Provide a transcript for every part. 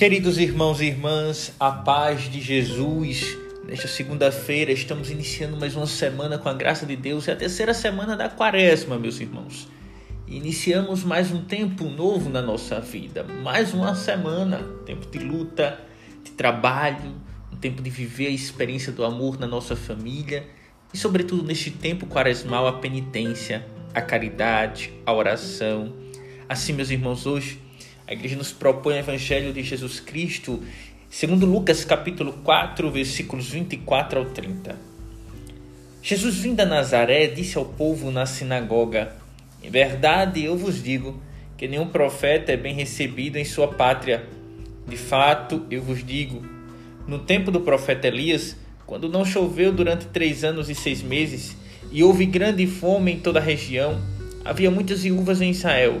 Queridos irmãos e irmãs, a paz de Jesus. Nesta segunda-feira estamos iniciando mais uma semana com a graça de Deus, é a terceira semana da quaresma, meus irmãos. Iniciamos mais um tempo novo na nossa vida, mais uma semana, tempo de luta, de trabalho, um tempo de viver a experiência do amor na nossa família e, sobretudo, neste tempo quaresmal, a penitência, a caridade, a oração. Assim, meus irmãos, hoje a igreja nos propõe o evangelho de Jesus Cristo, segundo Lucas capítulo 4, versículos 24 ao 30. Jesus vindo a Nazaré, disse ao povo na sinagoga: Em verdade, eu vos digo que nenhum profeta é bem recebido em sua pátria. De fato, eu vos digo, no tempo do profeta Elias, quando não choveu durante três anos e seis meses, e houve grande fome em toda a região, havia muitas viúvas em Israel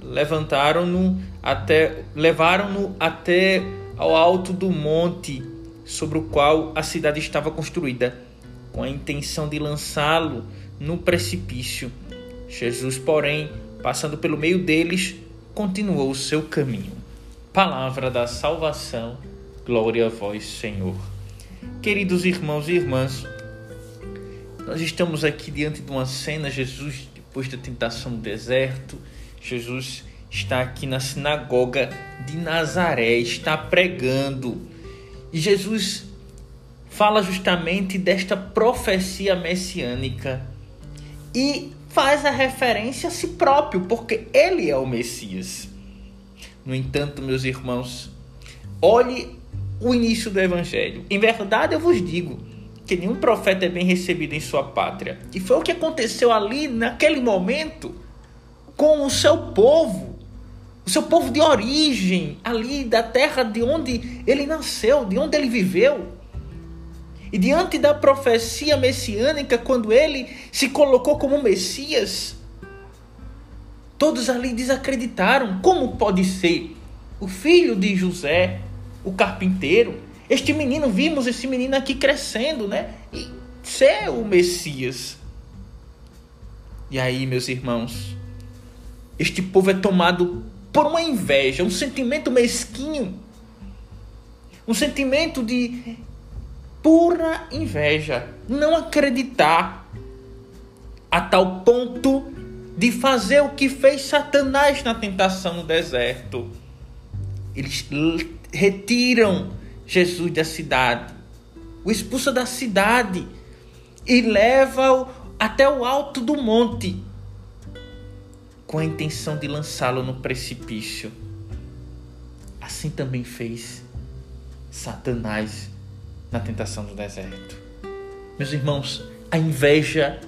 levantaram-no até levaram-no até ao alto do monte sobre o qual a cidade estava construída, com a intenção de lançá-lo no precipício. Jesus, porém, passando pelo meio deles, continuou o seu caminho. Palavra da salvação. Glória a vós, Senhor. Queridos irmãos e irmãs, nós estamos aqui diante de uma cena, Jesus, depois da tentação no deserto, Jesus está aqui na sinagoga de Nazaré, está pregando. E Jesus fala justamente desta profecia messiânica e faz a referência a si próprio, porque ele é o Messias. No entanto, meus irmãos, olhe o início do evangelho. Em verdade, eu vos digo que nenhum profeta é bem recebido em sua pátria. E foi o que aconteceu ali naquele momento com o seu povo, o seu povo de origem, ali da terra de onde ele nasceu, de onde ele viveu. E diante da profecia messiânica, quando ele se colocou como Messias, todos ali desacreditaram. Como pode ser o filho de José, o carpinteiro? Este menino, vimos esse menino aqui crescendo, né? E ser o Messias. E aí, meus irmãos, este povo é tomado por uma inveja, um sentimento mesquinho, um sentimento de pura inveja, não acreditar a tal ponto de fazer o que fez Satanás na tentação no deserto. Eles retiram Jesus da cidade, o expulsa da cidade e leva-o até o alto do monte com a intenção de lançá-lo no precipício. Assim também fez Satanás na tentação do deserto. Meus irmãos, a inveja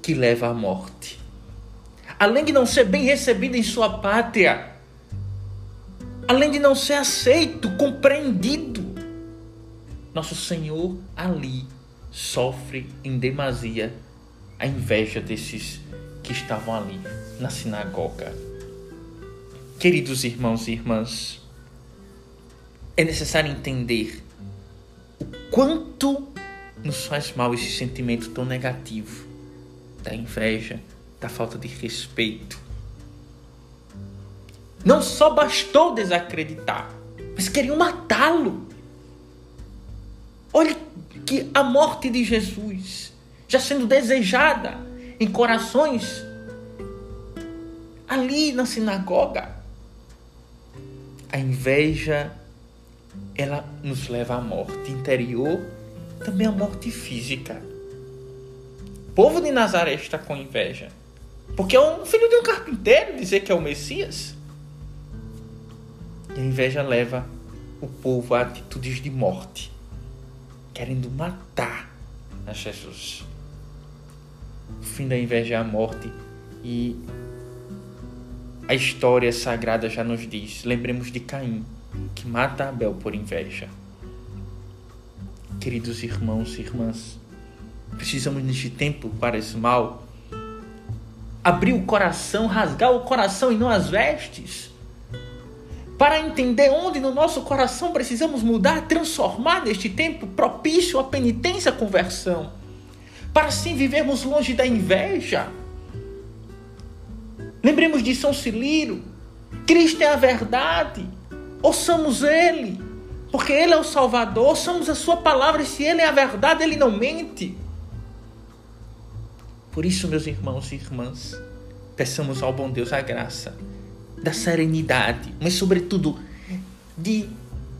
que leva à morte. Além de não ser bem recebido em sua pátria, além de não ser aceito, compreendido, nosso Senhor ali sofre em demasia a inveja desses que estavam ali na sinagoga. Queridos irmãos e irmãs, é necessário entender o quanto nos faz mal esse sentimento tão negativo da inveja, da falta de respeito. Não só bastou desacreditar, mas queriam matá-lo. Olhe que a morte de Jesus já sendo desejada em corações ali na sinagoga. A inveja ela nos leva à morte interior, também à morte física. O povo de Nazaré está com inveja. Porque é um filho de um carpinteiro dizer que é o Messias. E a inveja leva o povo a atitudes de morte, querendo matar a Jesus. O fim da inveja é a morte e a história sagrada já nos diz. Lembremos de Caim. que mata Abel por inveja. Queridos irmãos e irmãs, precisamos neste tempo quaresmal abrir o coração, rasgar o coração e não as vestes, para entender onde no nosso coração precisamos mudar, transformar neste tempo propício à penitência, à conversão, para assim vivermos longe da inveja. Lembremos de São Ciliro, Cristo é a verdade, ouçamos Ele, porque Ele é o Salvador, ouçamos a Sua palavra, e se Ele é a verdade, Ele não mente. Por isso, meus irmãos e irmãs, peçamos ao bom Deus a graça da serenidade, mas sobretudo de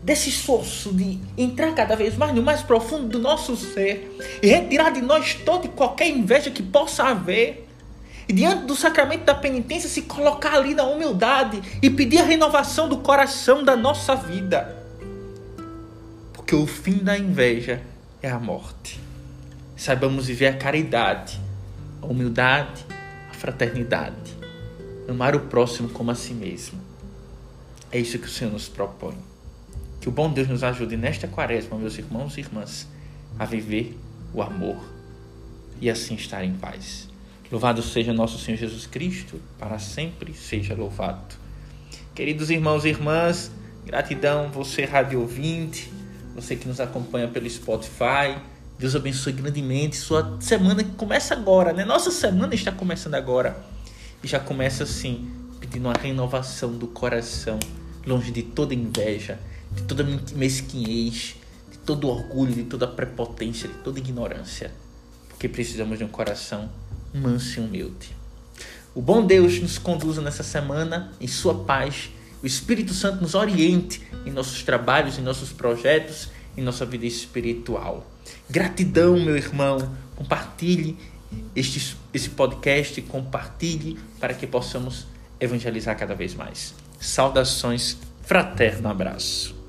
desse esforço de entrar cada vez mais no mais profundo do nosso ser e retirar de nós toda e qualquer inveja que possa haver. E diante do sacramento da penitência se colocar ali na humildade e pedir a renovação do coração da nossa vida. Porque o fim da inveja é a morte. Saibamos viver a caridade a humildade, a fraternidade, amar o próximo como a si mesmo. É isso que o Senhor nos propõe. Que o bom Deus nos ajude nesta quaresma, meus irmãos e irmãs, a viver o amor e assim estar em paz. Louvado seja nosso Senhor Jesus Cristo, para sempre seja louvado. Queridos irmãos e irmãs, gratidão você rádio ouvinte, você que nos acompanha pelo Spotify, Deus abençoe grandemente sua semana que começa agora, né? Nossa semana está começando agora. E já começa assim, pedindo uma renovação do coração, longe de toda inveja, de toda mesquinhez, de todo orgulho, de toda prepotência, de toda ignorância. Porque precisamos de um coração manso e humilde. O bom Deus nos conduza nessa semana em sua paz. O Espírito Santo nos oriente em nossos trabalhos, em nossos projetos, em nossa vida espiritual. Gratidão, meu irmão. Compartilhe este, esse podcast, compartilhe para que possamos evangelizar cada vez mais. Saudações, fraterno abraço.